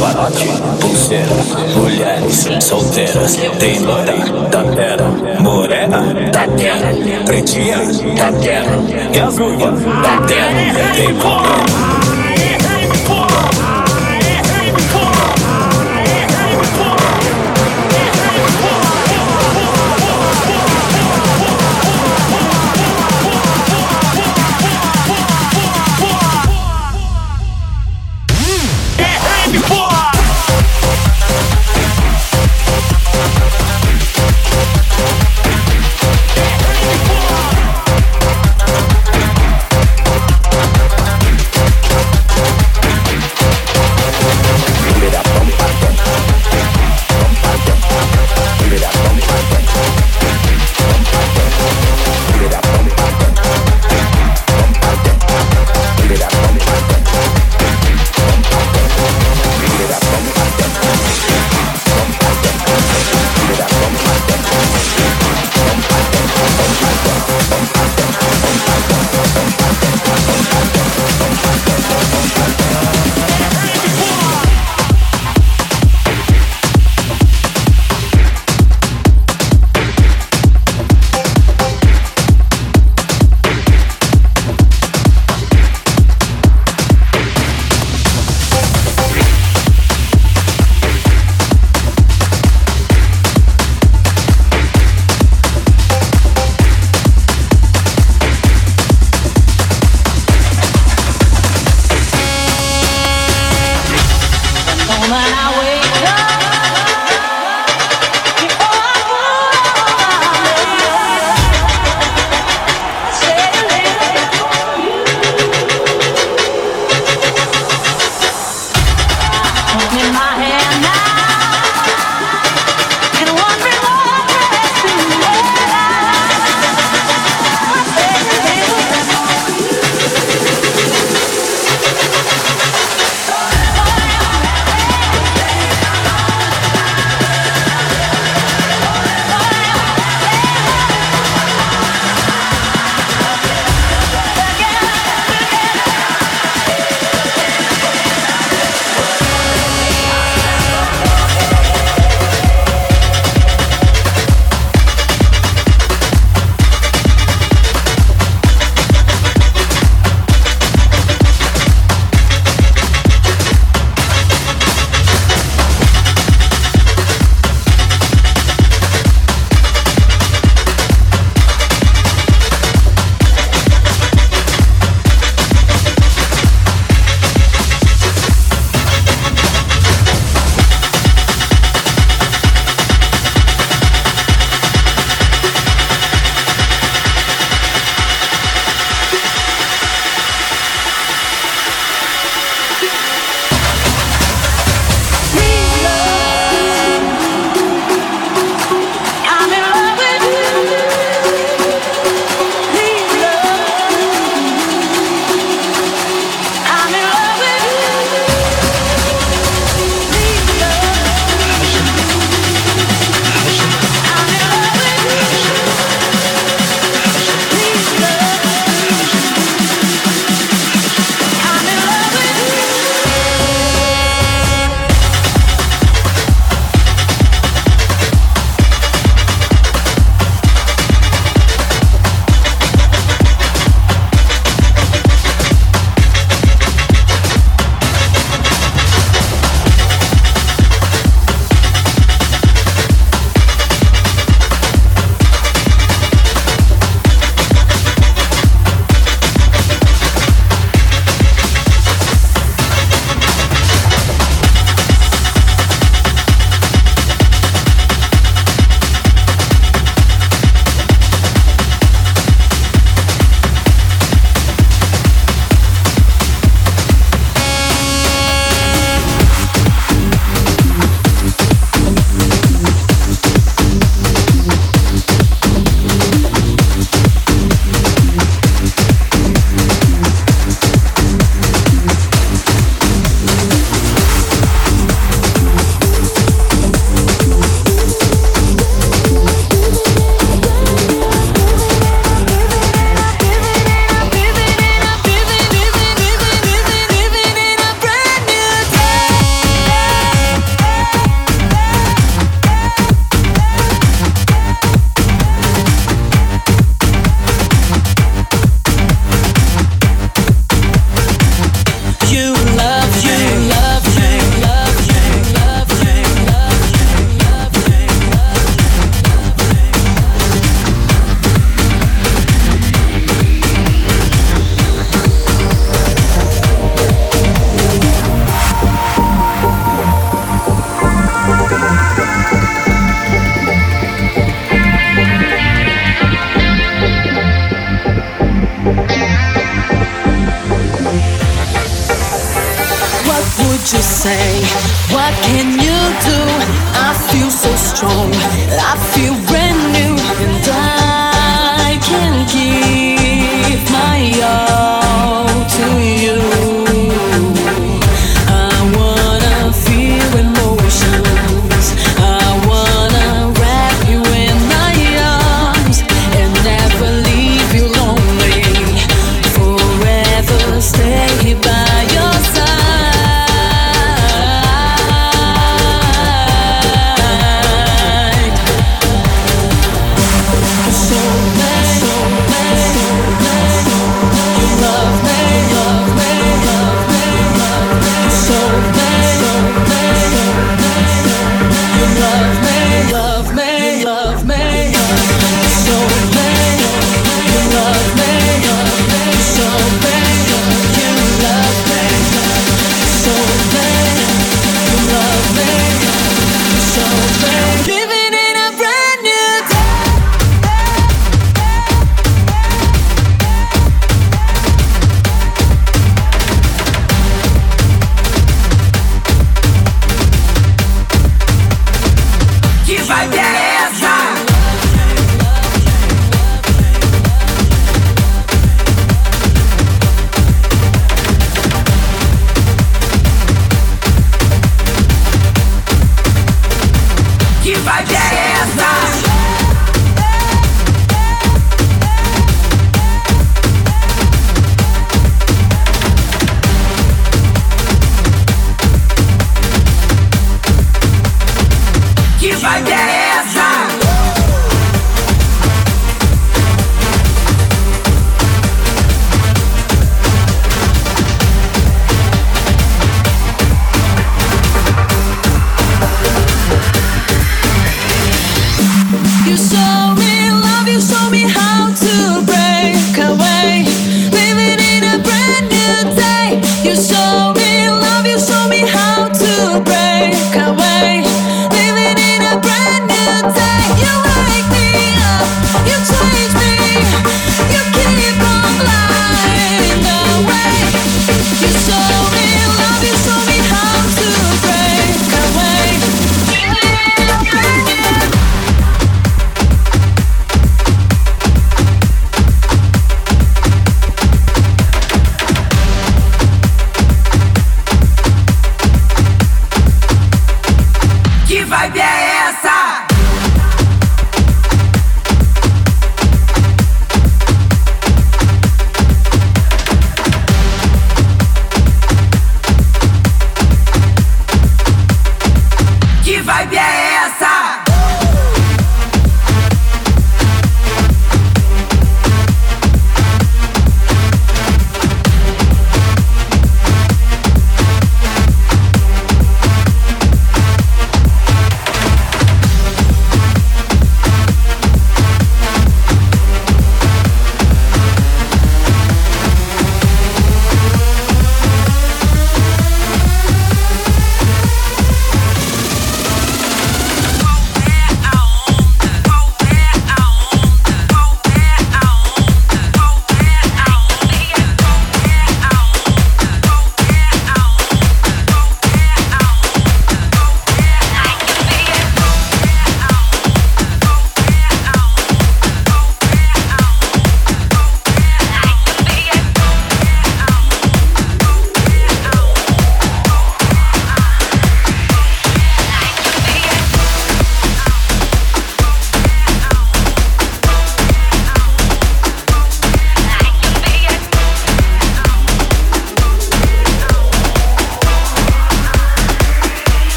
camarote, pulseira, mulheres solteiras, tem loira da terra, morena da terra, pretinha da terra, e as ruivas da terra, tem problema.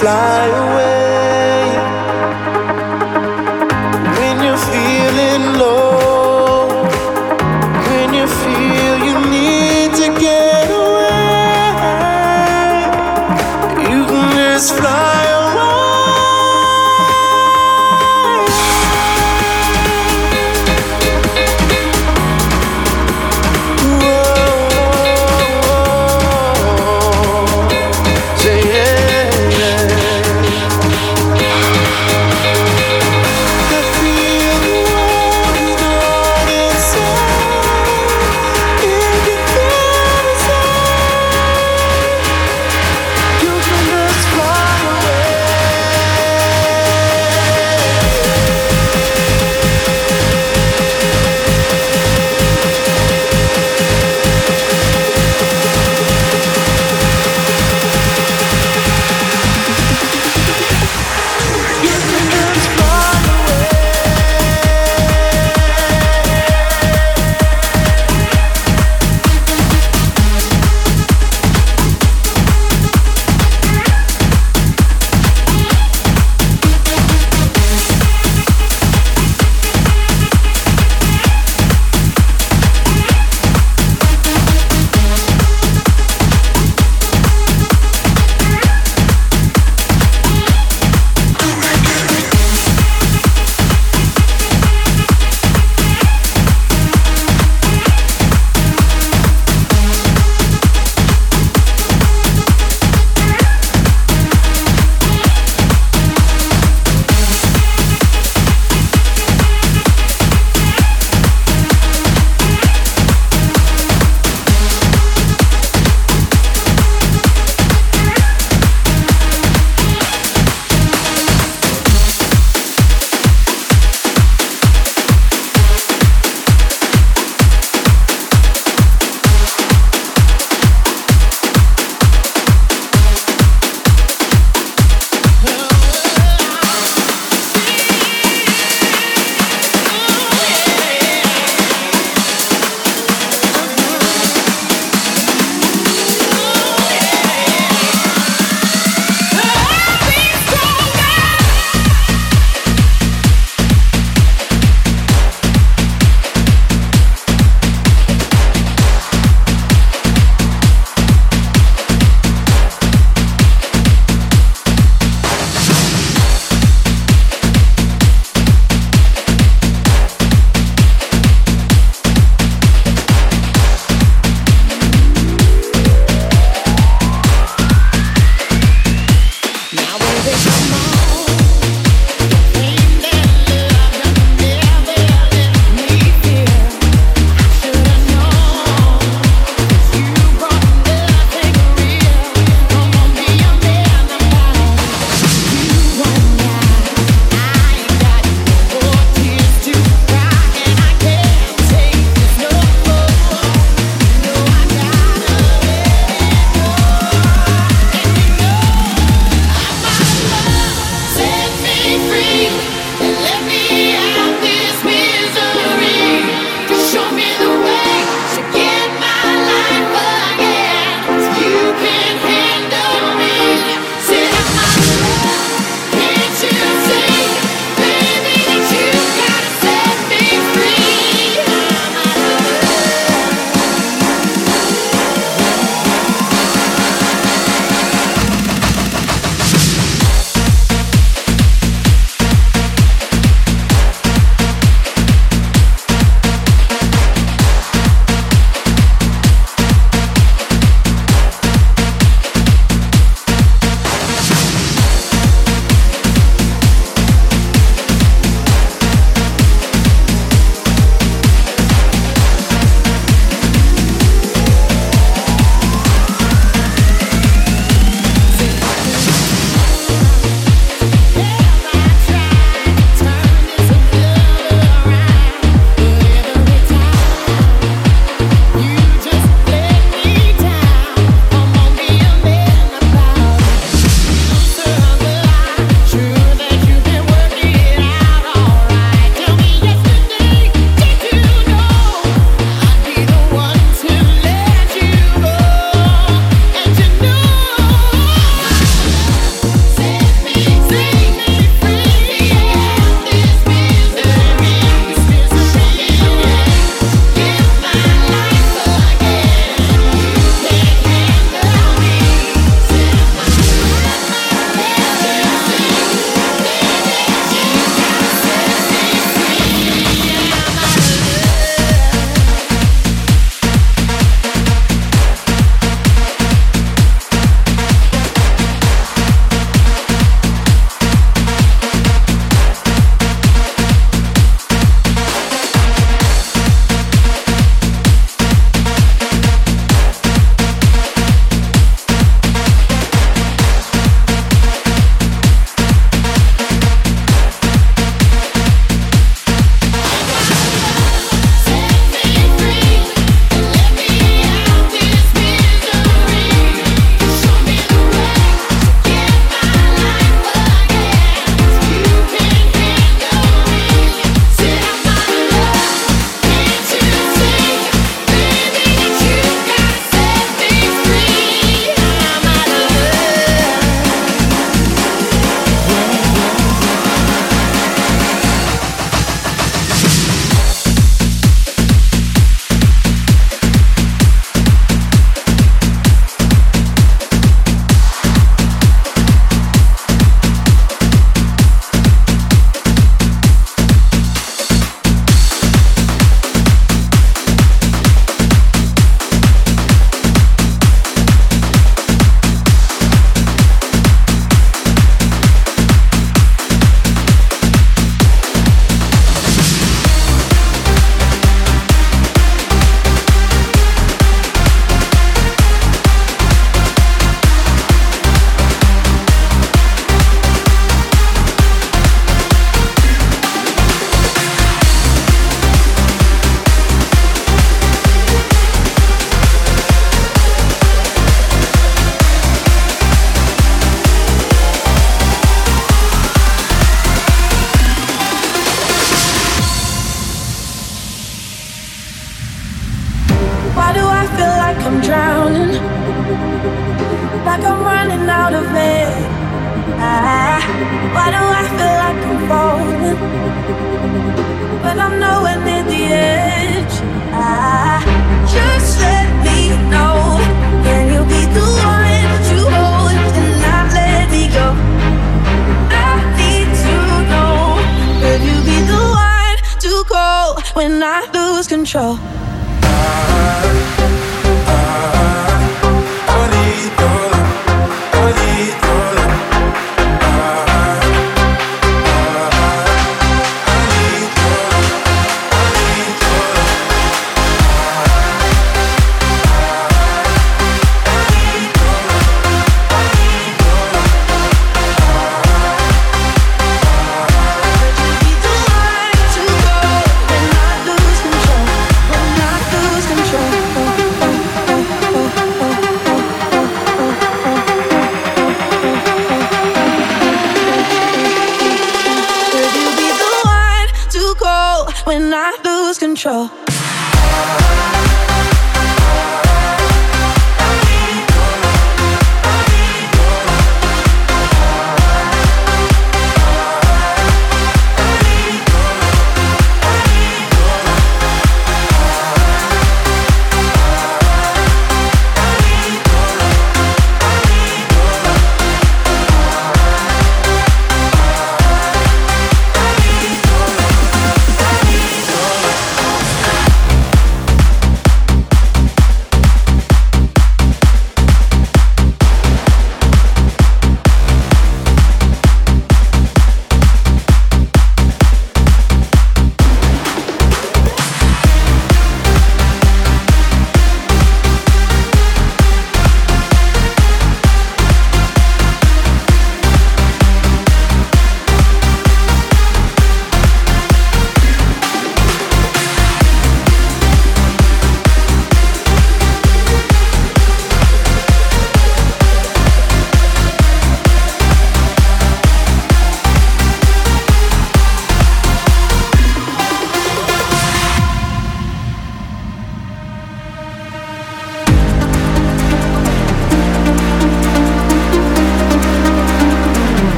fly away.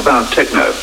about techno.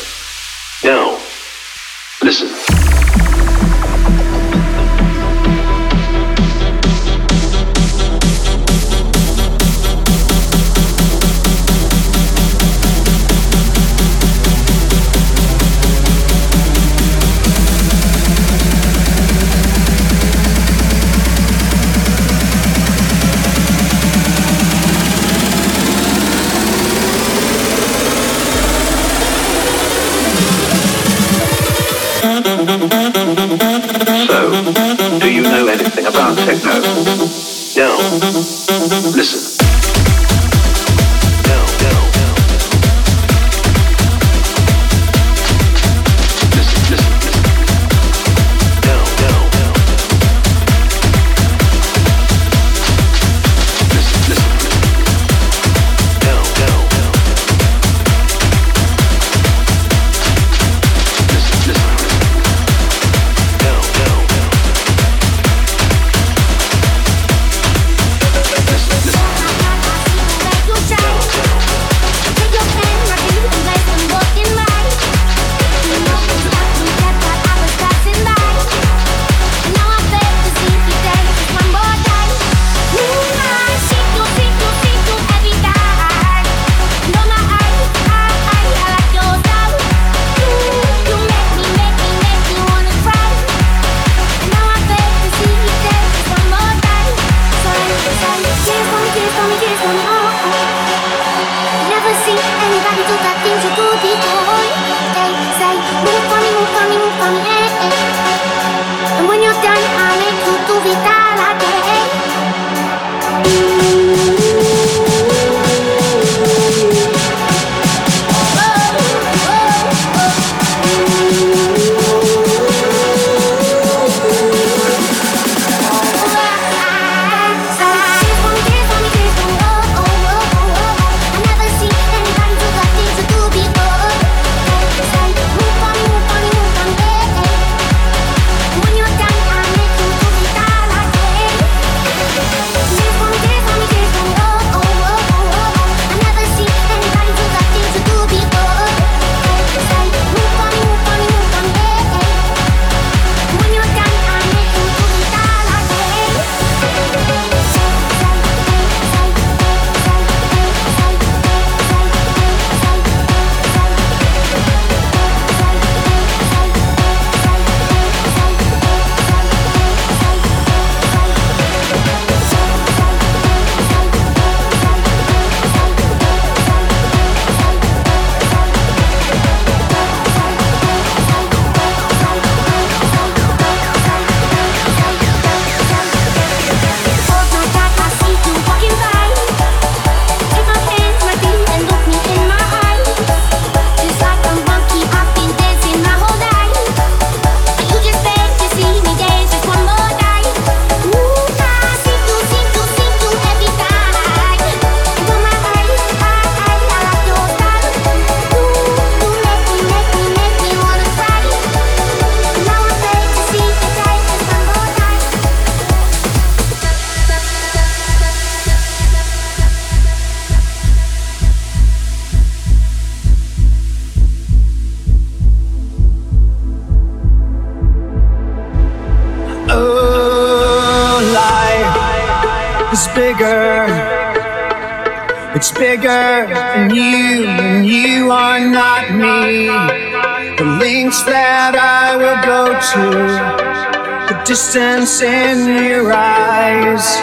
distance in your eyes.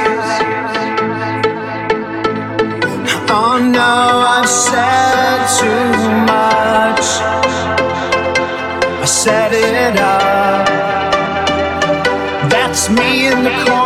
Oh no, I've said too much. I set it up. That's me in the corner.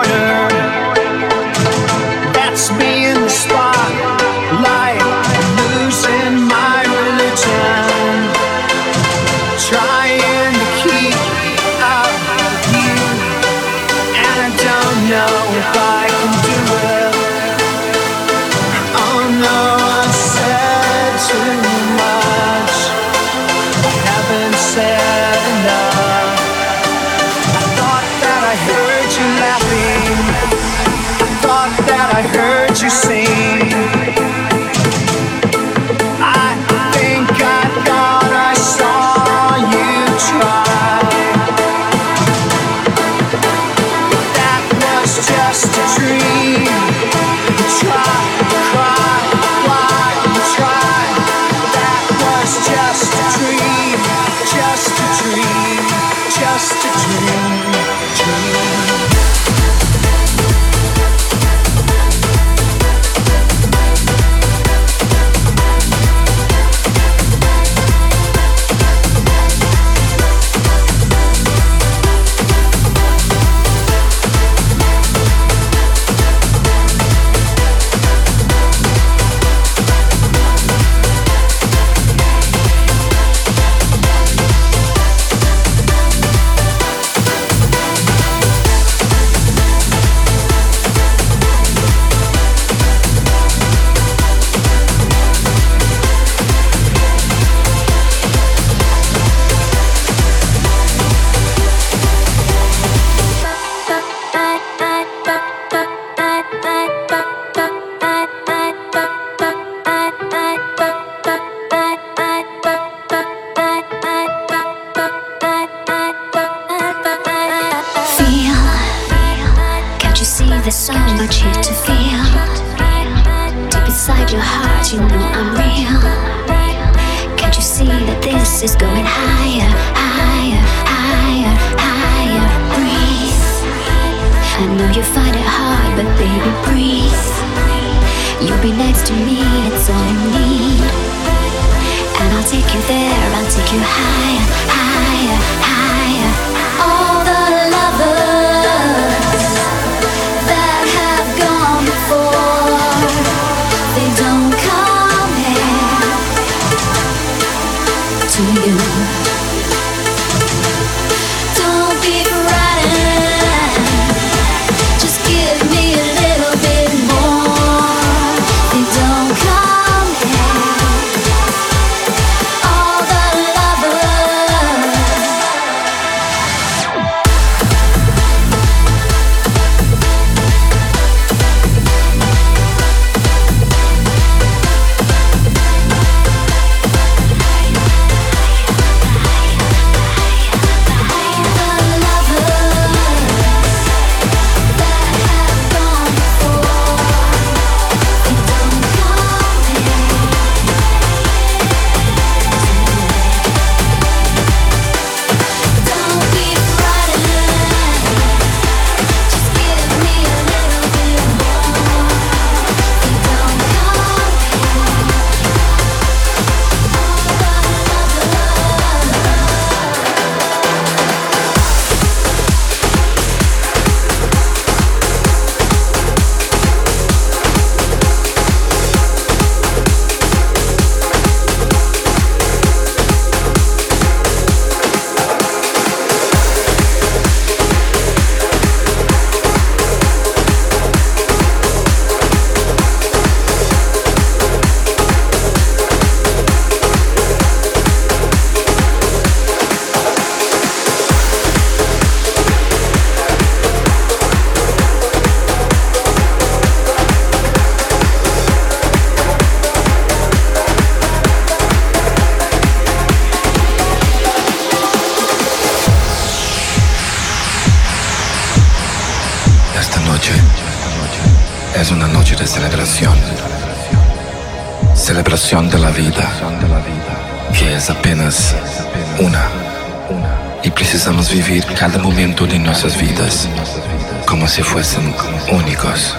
Si fuesen únicos,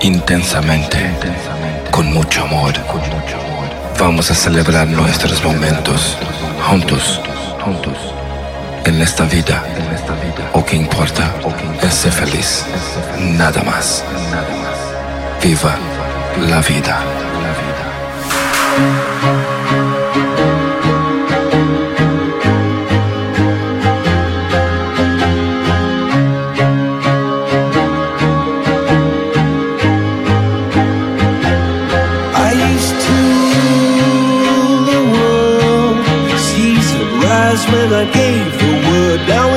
intensamente, con mucho amor. Vamos a celebrar nuestros momentos juntos. En esta vida, o que importa es ser feliz, nada más. Viva la vida. I gave the word. Now